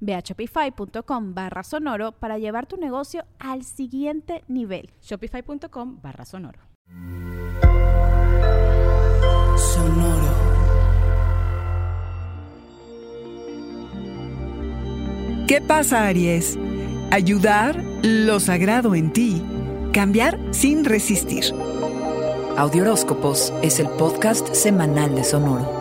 Ve a shopify.com barra sonoro para llevar tu negocio al siguiente nivel. Shopify.com barra sonoro. Sonoro. ¿Qué pasa, Aries? Ayudar lo sagrado en ti. Cambiar sin resistir. Audioróscopos es el podcast semanal de Sonoro.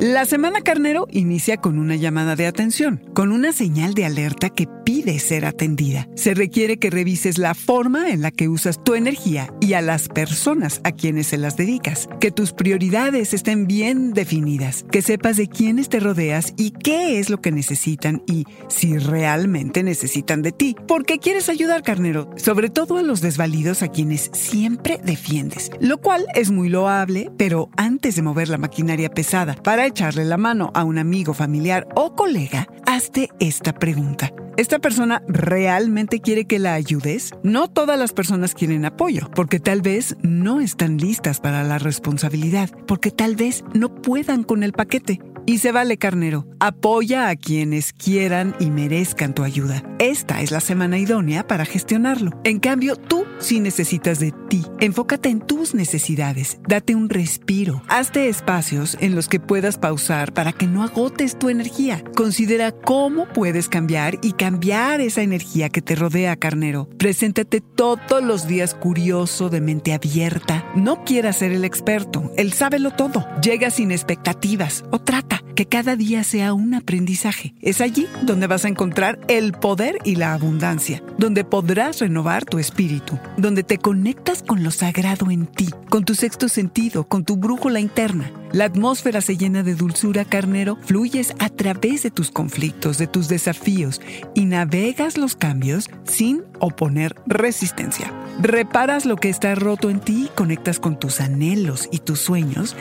La semana carnero inicia con una llamada de atención, con una señal de alerta que pide ser atendida. Se requiere que revises la forma en la que usas tu energía y a las personas a quienes se las dedicas, que tus prioridades estén bien definidas, que sepas de quiénes te rodeas y qué es lo que necesitan y si realmente necesitan de ti. Porque quieres ayudar, carnero, sobre todo a los desvalidos a quienes siempre defiendes, lo cual es muy loable, pero antes de mover la maquinaria pesada para echarle la mano a un amigo, familiar o colega, hazte esta pregunta. ¿Esta persona realmente quiere que la ayudes? No todas las personas quieren apoyo, porque tal vez no están listas para la responsabilidad, porque tal vez no puedan con el paquete. Y se vale, carnero. Apoya a quienes quieran y merezcan tu ayuda. Esta es la semana idónea para gestionarlo. En cambio, tú sí necesitas de ti. Enfócate en tus necesidades. Date un respiro. Hazte espacios en los que puedas pausar para que no agotes tu energía. Considera cómo puedes cambiar y cambiar esa energía que te rodea, carnero. Preséntate todos los días curioso, de mente abierta. No quieras ser el experto. Él sábelo todo. Llega sin expectativas o trata que cada día sea un aprendizaje. Es allí donde vas a encontrar el poder y la abundancia, donde podrás renovar tu espíritu, donde te conectas con lo sagrado en ti, con tu sexto sentido, con tu brújula interna. La atmósfera se llena de dulzura, carnero, fluyes a través de tus conflictos, de tus desafíos y navegas los cambios sin oponer resistencia. Reparas lo que está roto en ti, conectas con tus anhelos y tus sueños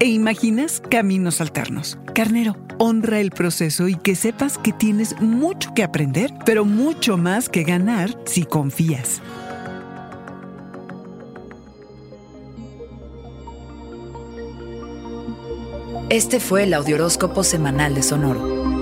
e imaginas caminos alternos. Carnero, honra el proceso y que sepas que tienes mucho que aprender, pero mucho más que ganar si confías. Este fue el Audioróscopo Semanal de Sonoro.